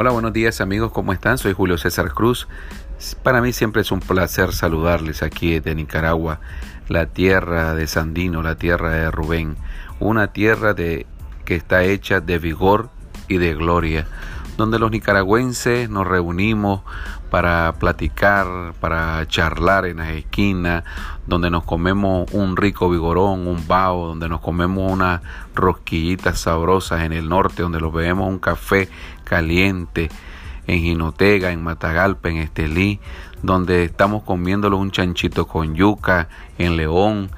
Hola, buenos días amigos, ¿cómo están? Soy Julio César Cruz. Para mí siempre es un placer saludarles aquí de Nicaragua, la tierra de Sandino, la tierra de Rubén, una tierra de, que está hecha de vigor y de gloria, donde los nicaragüenses nos reunimos para platicar, para charlar en las esquinas, donde nos comemos un rico vigorón, un bao, donde nos comemos unas rosquillitas sabrosas en el norte, donde los bebemos un café caliente en Jinotega, en Matagalpa, en Estelí, donde estamos comiéndolo un chanchito con yuca en León,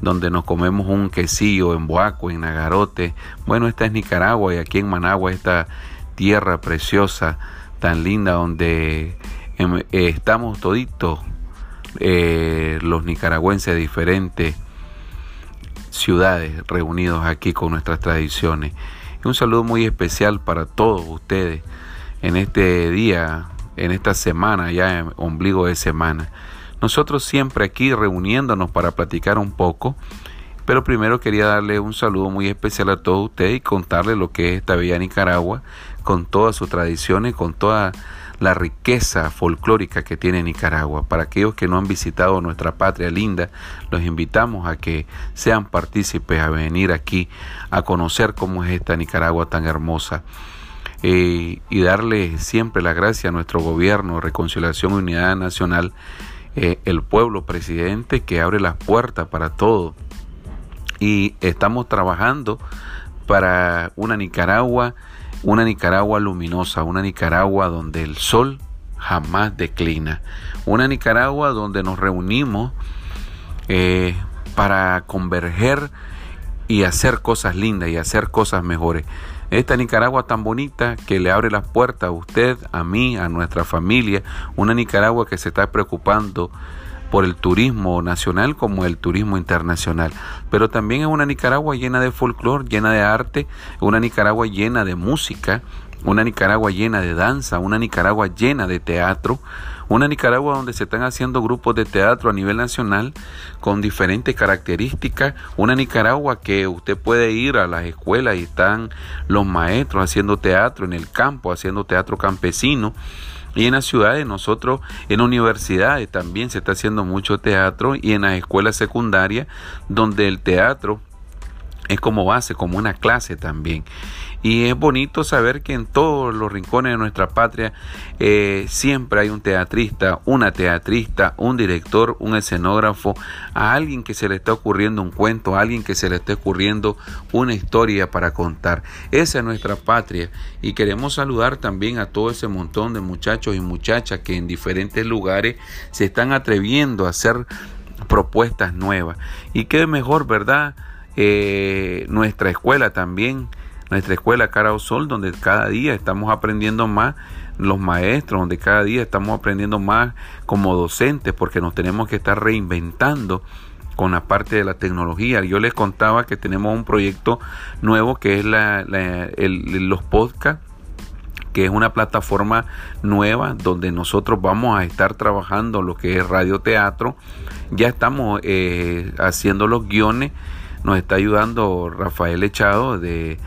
donde nos comemos un quesillo en Boaco, en Nagarote. Bueno, esta es Nicaragua y aquí en Managua, esta tierra preciosa, tan linda, donde em, eh, estamos toditos eh, los nicaragüenses de diferentes ciudades reunidos aquí con nuestras tradiciones. un saludo muy especial para todos ustedes en este día, en esta semana, ya en ombligo de semana. Nosotros siempre aquí reuniéndonos para platicar un poco, pero primero quería darle un saludo muy especial a todos ustedes y contarles lo que es esta bella Nicaragua, con todas sus tradiciones, con toda la riqueza folclórica que tiene Nicaragua. Para aquellos que no han visitado nuestra patria linda, los invitamos a que sean partícipes, a venir aquí a conocer cómo es esta Nicaragua tan hermosa. Eh, y darle siempre la gracia a nuestro gobierno, Reconciliación y Unidad Nacional, eh, el pueblo presidente que abre las puertas para todo. Y estamos trabajando para una Nicaragua una Nicaragua luminosa, una Nicaragua donde el sol jamás declina, una Nicaragua donde nos reunimos eh, para converger y hacer cosas lindas y hacer cosas mejores. Esta Nicaragua tan bonita que le abre las puertas a usted, a mí, a nuestra familia, una Nicaragua que se está preocupando por el turismo nacional como el turismo internacional. Pero también es una Nicaragua llena de folclore, llena de arte, una Nicaragua llena de música, una Nicaragua llena de danza, una Nicaragua llena de teatro, una Nicaragua donde se están haciendo grupos de teatro a nivel nacional con diferentes características, una Nicaragua que usted puede ir a las escuelas y están los maestros haciendo teatro en el campo, haciendo teatro campesino y en las ciudades, nosotros, en universidades también se está haciendo mucho teatro y en las escuelas secundarias, donde el teatro es como base, como una clase también. Y es bonito saber que en todos los rincones de nuestra patria eh, siempre hay un teatrista, una teatrista, un director, un escenógrafo, a alguien que se le está ocurriendo un cuento, a alguien que se le está ocurriendo una historia para contar. Esa es nuestra patria y queremos saludar también a todo ese montón de muchachos y muchachas que en diferentes lugares se están atreviendo a hacer propuestas nuevas. Y qué mejor, ¿verdad? Eh, nuestra escuela también nuestra escuela Cara Sol, donde cada día estamos aprendiendo más los maestros, donde cada día estamos aprendiendo más como docentes, porque nos tenemos que estar reinventando con la parte de la tecnología. Yo les contaba que tenemos un proyecto nuevo que es la, los podcasts que es una plataforma nueva donde nosotros vamos a estar trabajando lo que es radioteatro. Ya estamos eh, haciendo los guiones. Nos está ayudando Rafael Echado de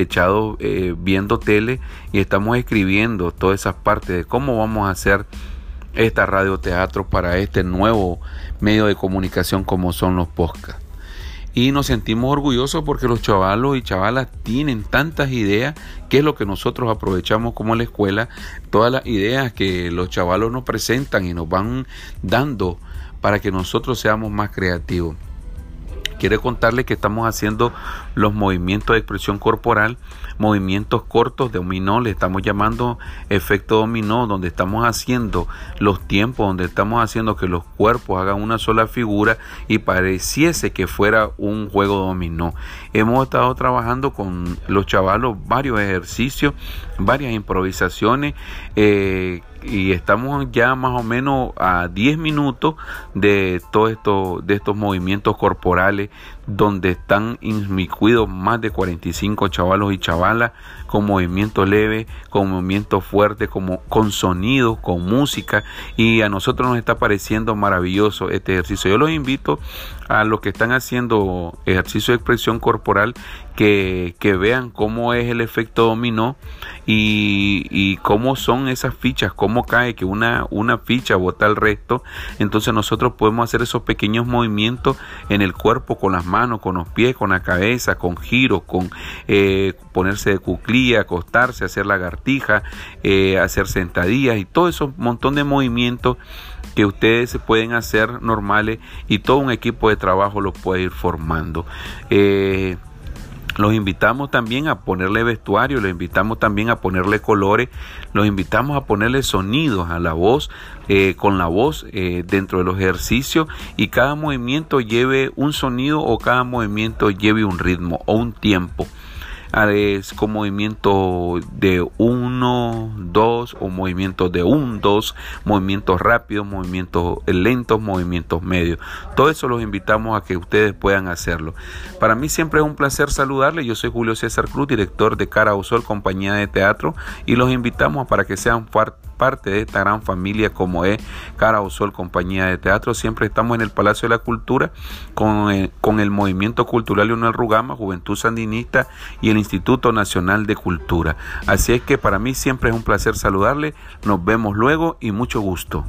echado eh, viendo tele y estamos escribiendo todas esas partes de cómo vamos a hacer esta radioteatro para este nuevo medio de comunicación como son los podcasts. Y nos sentimos orgullosos porque los chavalos y chavalas tienen tantas ideas, que es lo que nosotros aprovechamos como la escuela, todas las ideas que los chavalos nos presentan y nos van dando para que nosotros seamos más creativos. Quiero contarle que estamos haciendo los movimientos de expresión corporal, movimientos cortos de dominó, le estamos llamando efecto dominó, donde estamos haciendo los tiempos, donde estamos haciendo que los cuerpos hagan una sola figura y pareciese que fuera un juego dominó. Hemos estado trabajando con los chavalos varios ejercicios, varias improvisaciones. Eh, y estamos ya más o menos a 10 minutos de todo esto de estos movimientos corporales donde están inmiscuidos más de 45 chavalos y chavalas con movimientos leves, con movimientos fuertes, como, con sonidos, con música y a nosotros nos está pareciendo maravilloso este ejercicio. Yo los invito a los que están haciendo ejercicio de expresión corporal que, vean cómo es el efecto dominó y, cómo son esas fichas, cómo cae que una, una ficha bota el resto. Entonces nosotros podemos hacer esos pequeños movimientos en el cuerpo, con las manos, con los pies, con la cabeza, con giros, con eh, ponerse de acostarse, hacer lagartija, eh, hacer sentadillas y todo esos montón de movimientos que ustedes pueden hacer normales y todo un equipo de trabajo lo puede ir formando. Eh, los invitamos también a ponerle vestuario, los invitamos también a ponerle colores, los invitamos a ponerle sonidos a la voz, eh, con la voz dentro de los ejercicios y cada movimiento lleve un sonido o cada movimiento lleve un ritmo o un tiempo es con movimiento de 1, 2 o movimientos de 1, 2, movimientos rápidos, movimientos lentos, movimientos medios. Todo eso los invitamos a que ustedes puedan hacerlo. Para mí siempre es un placer saludarles. Yo soy Julio César Cruz, director de Cara o compañía de teatro, y los invitamos para que sean parte de esta gran familia como es Cara o Sol, compañía de teatro. Siempre estamos en el Palacio de la Cultura con, eh, con el Movimiento Cultural Leonel Rugama, Juventud Sandinista y el Instituto Nacional de Cultura. Así es que para mí siempre es un placer saludarle. Nos vemos luego y mucho gusto.